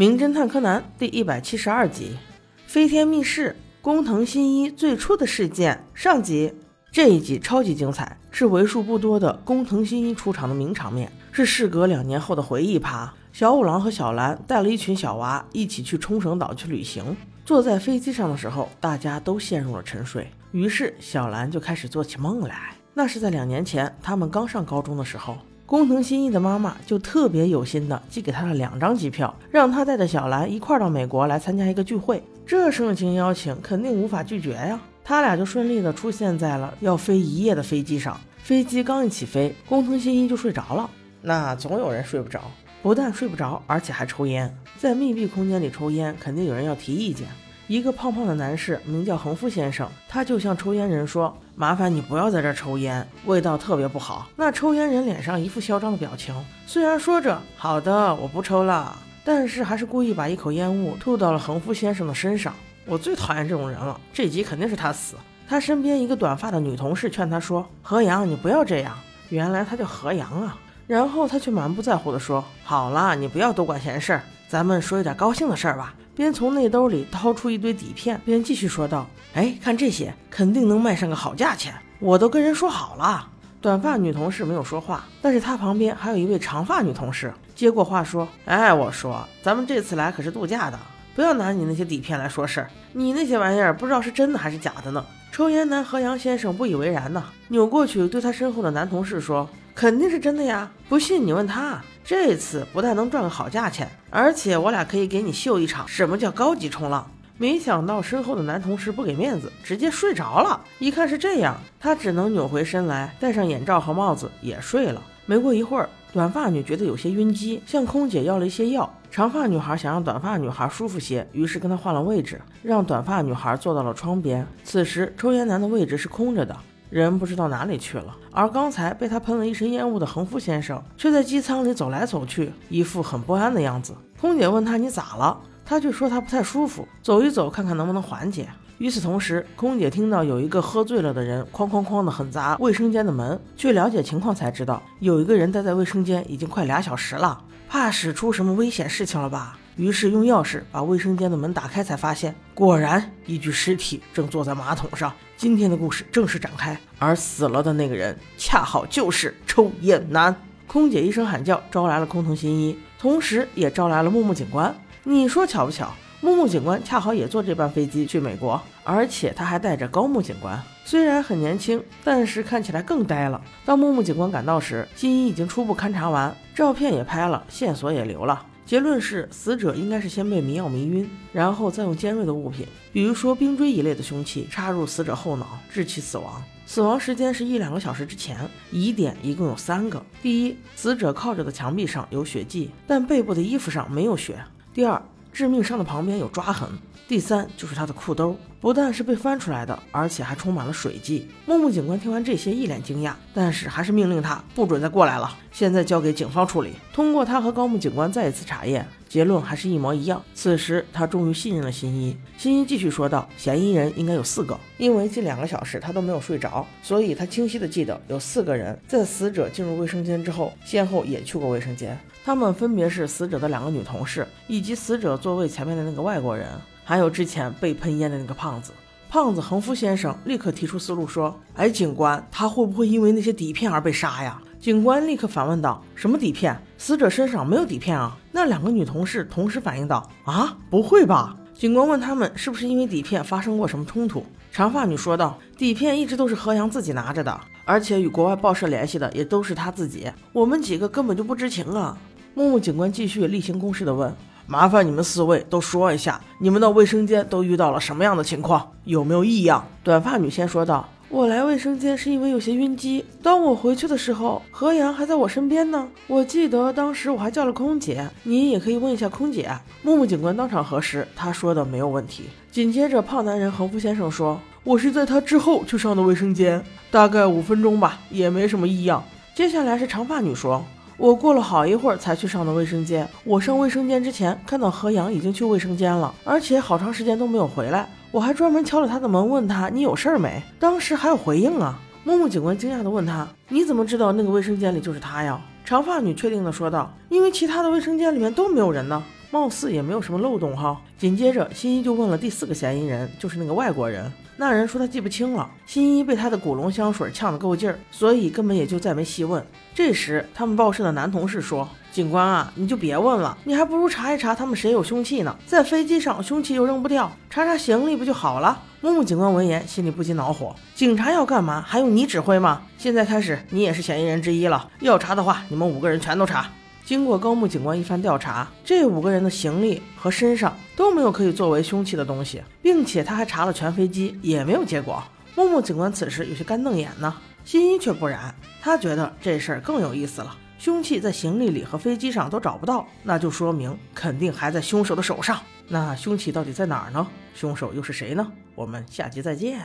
名侦探柯南第一百七十二集：飞天密室，工藤新一最初的事件上集。这一集超级精彩，是为数不多的工藤新一出场的名场面，是事隔两年后的回忆趴。小五郎和小兰带了一群小娃一起去冲绳岛去旅行。坐在飞机上的时候，大家都陷入了沉睡，于是小兰就开始做起梦来。那是在两年前，他们刚上高中的时候。工藤新一的妈妈就特别有心的寄给他了两张机票，让他带着小兰一块儿到美国来参加一个聚会。这盛情邀请肯定无法拒绝呀，他俩就顺利的出现在了要飞一夜的飞机上。飞机刚一起飞，工藤新一就睡着了。那总有人睡不着，不但睡不着，而且还抽烟。在密闭空间里抽烟，肯定有人要提意见。一个胖胖的男士名叫横夫先生，他就向抽烟人说：“麻烦你不要在这儿抽烟，味道特别不好。”那抽烟人脸上一副嚣张的表情，虽然说着“好的，我不抽了”，但是还是故意把一口烟雾吐到了横夫先生的身上。我最讨厌这种人了，这集肯定是他死。他身边一个短发的女同事劝他说：“何阳，你不要这样。”原来他叫何阳啊。然后他却满不在乎地说：“好了，你不要多管闲事儿，咱们说一点高兴的事儿吧。”边从内兜里掏出一堆底片，边继续说道：“哎，看这些，肯定能卖上个好价钱。我都跟人说好了。”短发女同事没有说话，但是她旁边还有一位长发女同事接过话说：“哎，我说，咱们这次来可是度假的，不要拿你那些底片来说事儿。你那些玩意儿不知道是真的还是假的呢。”抽烟男何阳先生不以为然呢，扭过去对他身后的男同事说：“肯定是真的呀，不信你问他。”这次不但能赚个好价钱，而且我俩可以给你秀一场什么叫高级冲浪。没想到身后的男同事不给面子，直接睡着了。一看是这样，他只能扭回身来，戴上眼罩和帽子也睡了。没过一会儿，短发女觉得有些晕机，向空姐要了一些药。长发女孩想让短发女孩舒服些，于是跟她换了位置，让短发女孩坐到了窗边。此时抽烟男的位置是空着的。人不知道哪里去了，而刚才被他喷了一身烟雾的横夫先生，却在机舱里走来走去，一副很不安的样子。空姐问他你咋了，他却说他不太舒服，走一走看看能不能缓解。与此同时，空姐听到有一个喝醉了的人哐哐哐的狠砸卫生间的门，据了解情况才知道，有一个人待在卫生间已经快俩小时了，怕是出什么危险事情了吧。于是用钥匙把卫生间的门打开，才发现果然一具尸体正坐在马桶上。今天的故事正式展开，而死了的那个人恰好就是抽烟男。空姐一声喊叫，招来了空藤新一，同时也招来了木木警官。你说巧不巧？木木警官恰好也坐这班飞机去美国，而且他还带着高木警官。虽然很年轻，但是看起来更呆了。当木木警官赶到时，新一已经初步勘察完，照片也拍了，线索也留了。结论是，死者应该是先被迷药迷晕，然后再用尖锐的物品，比如说冰锥一类的凶器插入死者后脑，致其死亡。死亡时间是一两个小时之前。疑点一共有三个：第一，死者靠着的墙壁上有血迹，但背部的衣服上没有血；第二，致命伤的旁边有抓痕。第三就是他的裤兜，不但是被翻出来的，而且还充满了水迹。木木警官听完这些，一脸惊讶，但是还是命令他不准再过来了，现在交给警方处理。通过他和高木警官再一次查验，结论还是一模一样。此时他终于信任了新一。新一继续说道：“嫌疑人应该有四个，因为近两个小时他都没有睡着，所以他清晰的记得有四个人在死者进入卫生间之后，先后也去过卫生间。他们分别是死者的两个女同事，以及死者座位前面的那个外国人。”还有之前被喷烟的那个胖子，胖子横夫先生立刻提出思路说：“哎，警官，他会不会因为那些底片而被杀呀？”警官立刻反问道：“什么底片？死者身上没有底片啊！”那两个女同事同时反应道：“啊，不会吧？”警官问他们是不是因为底片发生过什么冲突。长发女说道：“底片一直都是何阳自己拿着的，而且与国外报社联系的也都是他自己，我们几个根本就不知情啊。”木木警官继续例行公事地问。麻烦你们四位都说一下，你们的卫生间都遇到了什么样的情况？有没有异样？短发女先说道：“我来卫生间是因为有些晕机。当我回去的时候，何阳还在我身边呢。我记得当时我还叫了空姐，你也可以问一下空姐。”木木警官当场核实，他说的没有问题。紧接着，胖男人横幅先生说：“我是在他之后去上的卫生间，大概五分钟吧，也没什么异样。”接下来是长发女说。我过了好一会儿才去上的卫生间。我上卫生间之前看到何阳已经去卫生间了，而且好长时间都没有回来。我还专门敲了他的门，问他你有事儿没？当时还有回应啊。木木警官惊讶地问他：“你怎么知道那个卫生间里就是他呀？”长发女确定地说道：“因为其他的卫生间里面都没有人呢。”貌似也没有什么漏洞哈。紧接着，新一就问了第四个嫌疑人，就是那个外国人。那人说他记不清了。新一被他的古龙香水呛得够劲儿，所以根本也就再没细问。这时，他们报社的男同事说：“警官啊，你就别问了，你还不如查一查他们谁有凶器呢。在飞机上，凶器又扔不掉，查查行李不就好了？”木木警官闻言，心里不禁恼火：“警察要干嘛？还用你指挥吗？现在开始，你也是嫌疑人之一了。要查的话，你们五个人全都查。”经过高木警官一番调查，这五个人的行李和身上都没有可以作为凶器的东西，并且他还查了全飞机，也没有结果。木木警官此时有些干瞪眼呢，新一却不然，他觉得这事儿更有意思了。凶器在行李里和飞机上都找不到，那就说明肯定还在凶手的手上。那凶器到底在哪儿呢？凶手又是谁呢？我们下集再见。